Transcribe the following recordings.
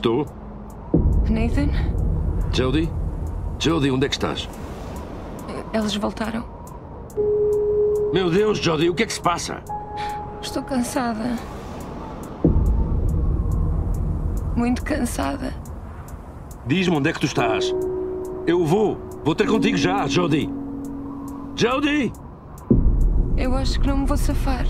Estou? Nathan? Jodie? Jodie, onde é que estás? Eles voltaram. Meu Deus, Jodie, o que é que se passa? Estou cansada. Muito cansada. Diz-me onde é que tu estás. Eu vou. Vou ter contigo já, Jodie. Jodie! Eu acho que não me vou safar.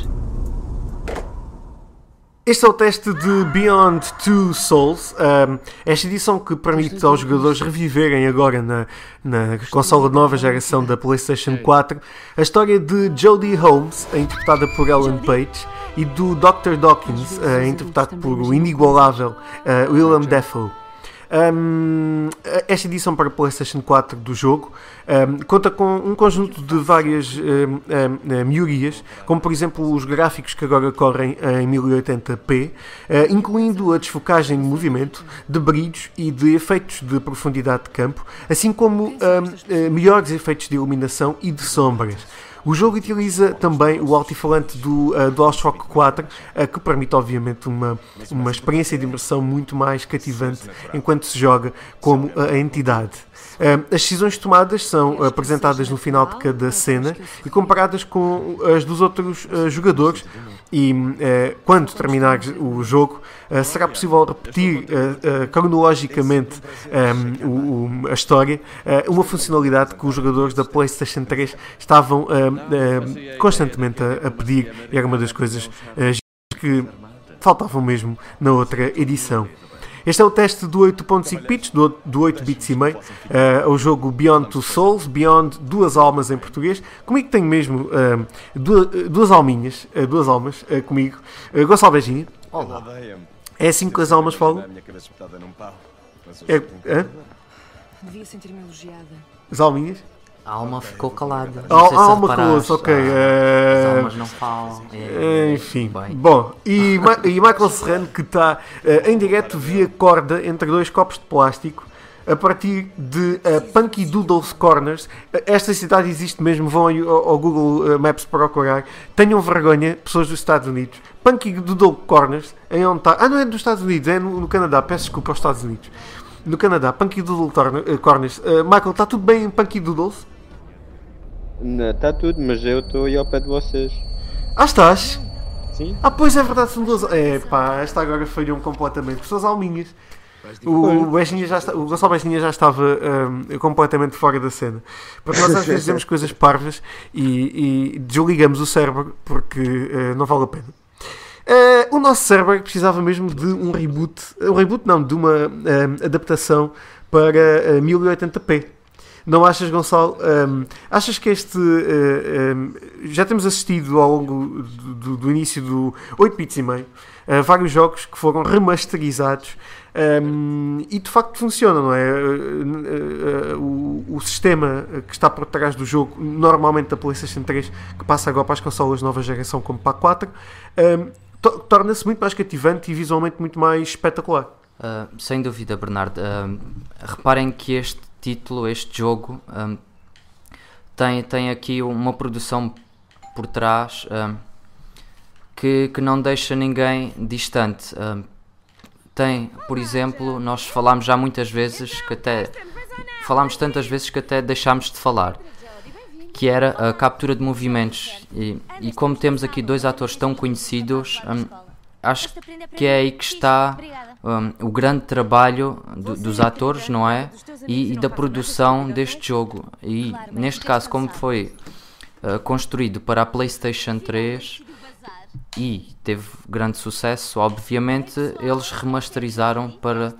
Este é o teste de Beyond Two Souls, um, esta edição que permite aos jogadores reviverem agora na, na consola de nova geração da PlayStation 4 a história de Jodie Holmes, interpretada por Ellen Page, e do Dr. Dawkins, uh, interpretado por o inigualável uh, Willem Dafoe. Um, esta edição para PlayStation 4 do jogo um, conta com um conjunto de várias um, melhorias, como por exemplo os gráficos que agora correm em 1080p, uh, incluindo a desfocagem de movimento, de brilhos e de efeitos de profundidade de campo, assim como uh, melhores efeitos de iluminação e de sombras. O jogo utiliza também o altifalante do uh, DualShock 4, uh, que permite, obviamente, uma, uma experiência de imersão muito mais cativante enquanto se joga como a entidade. Uh, as decisões tomadas são apresentadas no final de cada cena e comparadas com as dos outros uh, jogadores. E uh, quando terminar o jogo, será possível repetir cronologicamente um, o, a história, uma funcionalidade que os jogadores da PlayStation 3 estavam constantemente a, a, pedir e era uma das coisas que faltavam mesmo na outra edição. Este é o teste do 8.5 bits, do, do 8 bits e meio, uh, o jogo Beyond Two Souls, Beyond Duas Almas em português. Comigo tenho mesmo uh, duas, duas alminhas, uh, duas almas comigo. Uh, Gonçalo Beijinho. Olá. É assim que as almas falam? É, é? Devia sentir-me elogiada. As alminhas? A alma ficou calada. A, a alma calou-se, ok. Ah, As almas não falam. É, Enfim. Bem. Bom, e, e Michael Serrano que está uh, em direto via corda entre dois copos de plástico a partir de uh, Punky Doodles Corners. Esta cidade existe mesmo, vão ao, ao Google Maps procurar. Tenham vergonha, pessoas dos Estados Unidos. Punky Doodle Corners, em onde está. Ah, não é dos Estados Unidos, é no, no Canadá. Peço desculpa aos Estados Unidos no Canadá, Punky Doodle Corners. Uh, Michael, está tudo bem em Punky Doodles? Está tudo, mas eu estou aí ao pé de vocês. Ah, estás? Sim. Ah, pois é verdade, são duas. É pá, esta agora falhou completamente. Suas alminhas. O, Bestinha já está, o Gonçalo Bestinha já estava um, completamente fora da cena. Porque nós às vezes dizemos coisas parvas e, e desligamos o cérebro porque uh, não vale a pena. Uh, o nosso cérebro precisava mesmo de um reboot, um reboot não, de uma uh, adaptação para uh, 1080p. Não achas, Gonçalo? Um, achas que este. Um, já temos assistido ao longo do, do, do início do 8 bits e meio a vários jogos que foram remasterizados um, e de facto funciona, não é? O, o, sistema que está por trás do jogo, normalmente da PlayStation 3, que passa agora para as consolas nova geração como para a 4, torna-se muito mais cativante e visualmente muito mais espetacular. Uh, sem dúvida, Bernardo. Uh, reparem que este título, este jogo, um, tem, tem aqui uma produção por trás um, que, que não deixa ninguém distante. Um, tem, por exemplo, nós falámos já muitas vezes que até falámos tantas vezes que até deixámos de falar que era a captura de movimentos. E, e como temos aqui dois atores tão conhecidos, um, acho que é aí que está um, o grande trabalho do, dos atores, não é? E, e, da produção deste jogo. E neste caso, como foi uh, construído para a PlayStation 3 e teve grande sucesso, obviamente eles remasterizaram para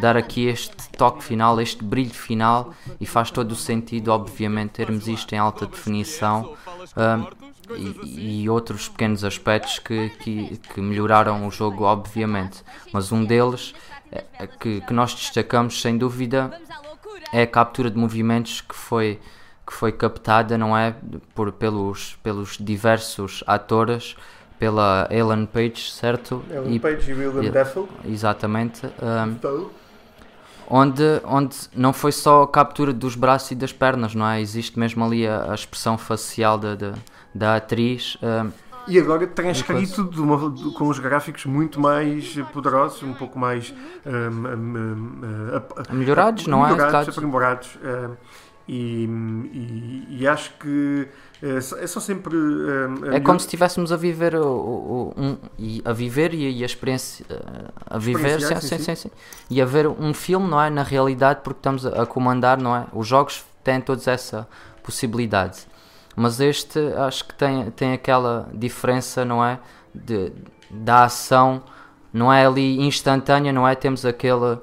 dar aqui este toque final, este brilho final e faz todo o sentido, obviamente, termos isto em alta definição. Um, e, e, outros pequenos aspectos que, que, que, melhoraram o jogo, obviamente. Mas um deles é, é que, que nós destacamos, sem dúvida, é a captura de movimentos que foi que foi captada, não é, por pelos pelos diversos atores pela Ellen Page, certo? Ellen e, Page e William Dafoe. Exatamente. Um, onde, onde não foi só a captura dos braços e das pernas, não é? Existe mesmo ali a, a expressão facial da, da, atriz. Uh, E agora transcrito de uma, de- com os gráficos muito mais poderosos, um pouco mais hum, hum, hum, ap- Melhorados, não é? melhorados, Dados. aprimorados. hum, e, e- e acho que é só, é só sempre. hum, É como se estivéssemos a viver o, um, e a viver e, a experiência eh, a viver sim, sim, sim, sim, e a ver um filme não é na realidade porque estamos a, a comandar não é os jogos têm todos essa possibilidade mas este acho que tem tem aquela diferença não é de da ação não é ali instantânea não é temos aquele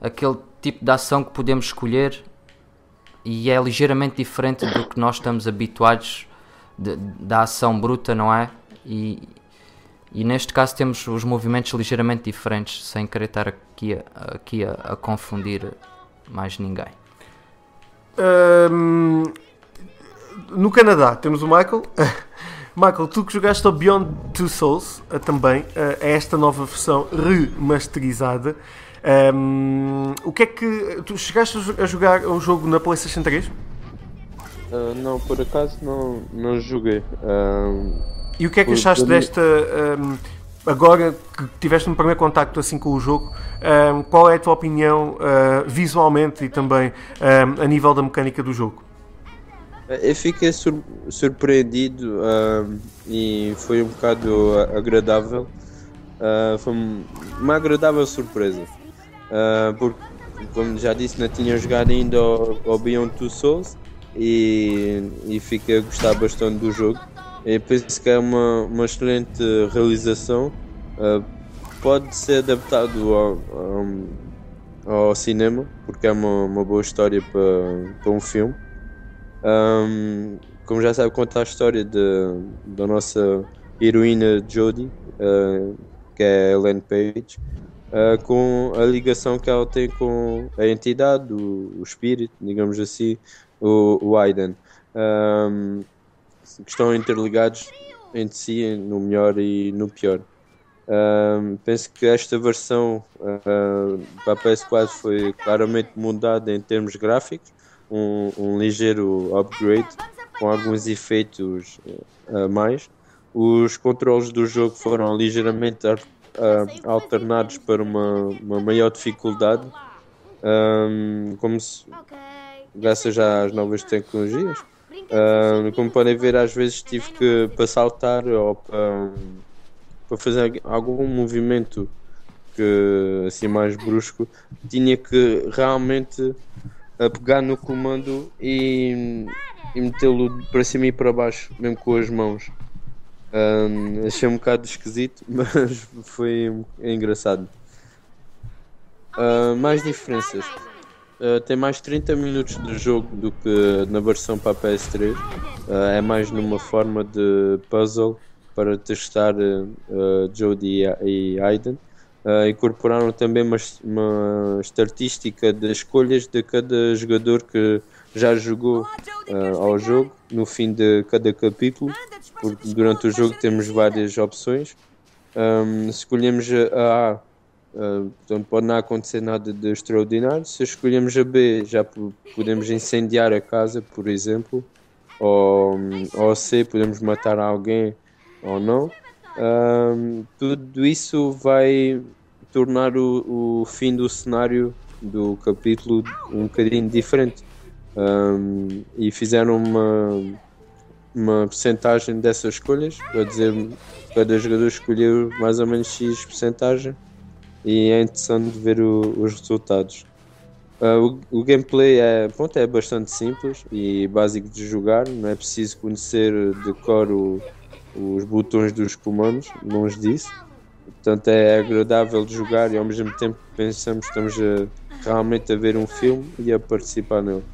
aquele tipo de ação que podemos escolher e é ligeiramente diferente do que nós estamos habituados de- da ação bruta, não é? E, e neste caso temos os movimentos ligeiramente diferentes, sem querer estar aqui aqui a, a confundir mais ninguém. Hum, no Canadá temos o Michael. Michael, tu que jogaste ao Beyond Two Souls eh, também, eh, é esta nova versão remasterizada. Hum, o que é que. Tu chegaste a jo- a jogar um jogo na PlayStation 3? Ah, não, por acaso não, não joguei. Ah, E o que é que achaste desta. hum, agora que tiveste um primeiro contacto assim com o jogo, qual é a tua opinião ah, visualmente e também a nível da mecânica do jogo? Eu fiquei sur- surpreendido ah, e foi um bocado agradável. Ah, foi um- uma agradável surpresa. Ah, porque, como já disse, não tinha jogado ainda ao, ao Beyond Two Souls e, e fiquei a gostar bastante do jogo. Eu penso que é uma, uma excelente realização. Ah, pode ser adaptado ao, ao, ao cinema, porque é uma, uma boa história para, para um filme. Um, como já sabe, conta a história de, da nossa heroína Jodie, uh, que é Ellen Page, uh, com a ligação que ela tem com a entidade, o, o espírito, digamos assim, o, o Aiden, um, que estão interligados entre si no melhor e no pior. Um, penso que esta versão uh, para a PS4 foi claramente mudada em termos gráficos um, um ligeiro upgrade com alguns efeitos eh, a mais. Os controles do jogo foram ligeiramente ah, alternados para uma, uma maior dificuldade, ahm, como se, graças às novas tecnologias. Ahm, como podem ver, às vezes tive que para saltar ou para, para fazer algum movimento que assim mais brusco, tinha que realmente a pegar no comando e, e metê-lo para cima e para baixo, mesmo com as mãos. Ahm, achei um bocado esquisito, mas foi engraçado. Ah, mais diferenças. Ah, tem mais 30 minutos de jogo do que na versão para a PS3. Ah, é mais numa forma de puzzle para testar uh, Jodie e Aiden. Uh, incorporaram também uma, uma estatística de escolhas de cada jogador que já jogou uh, ao jogo no fim de cada capítulo, porque durante o jogo temos várias opções. Um, se escolhemos a A, uh, portanto, pode não acontecer nada de extraordinário. Se escolhemos a B, já po- podemos incendiar a casa, por exemplo, ou, ou C, podemos matar alguém ou não. Um, tudo isso vai tornar o, o fim do cenário do capítulo um bocadinho diferente. Um, e fizeram uma, uma percentagem dessas escolhas, a dizer cada jogador escolheu mais ou menos X percentagem e é interessante ver o- os resultados. Uh, o, o gameplay é, pronto, é bastante simples e básico de jogar, não é preciso conhecer de cor o- os botões dos comandos, longe disso. Portanto, é agradável de jogar e ao mesmo tempo pensamos que estamos a, realmente a ver um filme e a participar nele.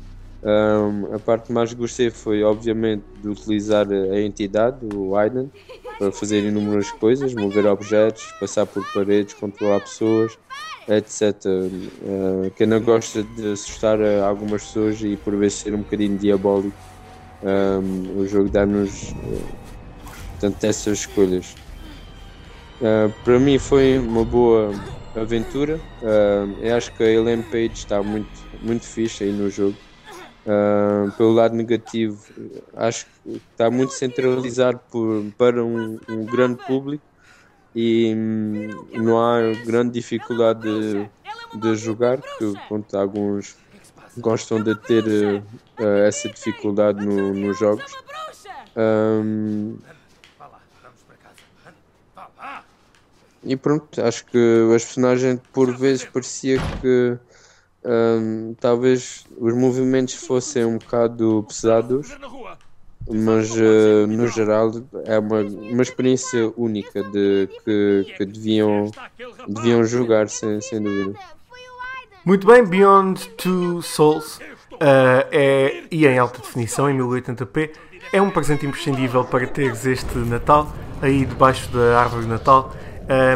Um, a parte que mais gostei foi, obviamente, de utilizar a entidade, o Aiden, para fazer inúmeras coisas, mover objetos, passar por paredes, controlar pessoas, etc. Uh, quem não gosta de assustar algumas pessoas e por vezes ser um bocadinho diabólico, um, o jogo dá-nos uh, essas escolhas. Uh, para mim foi uma boa aventura. Uh, eu acho que a Ellen Page está muito, muito fixe aí no jogo. Uh, pelo lado negativo, acho que está muito centralizado por, para um, um grande público e hum, não há grande dificuldade de, de jogar, que pronto, alguns gostam de ter uh, essa dificuldade no, nos jogos. Um, e pronto, acho que as personagens por vezes parecia que um, talvez os movimentos fossem um bocado pesados, mas uh, no geral é uma, uma experiência única de que, que deviam, deviam jogar sem, sem dúvida. Muito bem, Beyond Two Souls uh, é, e em alta definição, em 1080p, é um presente imprescindível para teres este Natal aí debaixo da árvore de Natal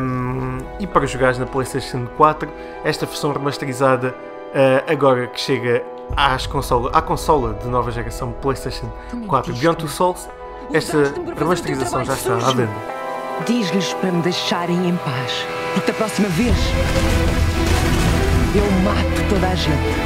um, e para jogares na PlayStation 4. Esta versão remasterizada, uh, agora que chega às consola, à consola de nova geração PlayStation 4 Beyond Two Souls, esta remasterização já está à venda. Diz-lhes para me deixarem em paz, porque da próxima vez eu mato toda a gente.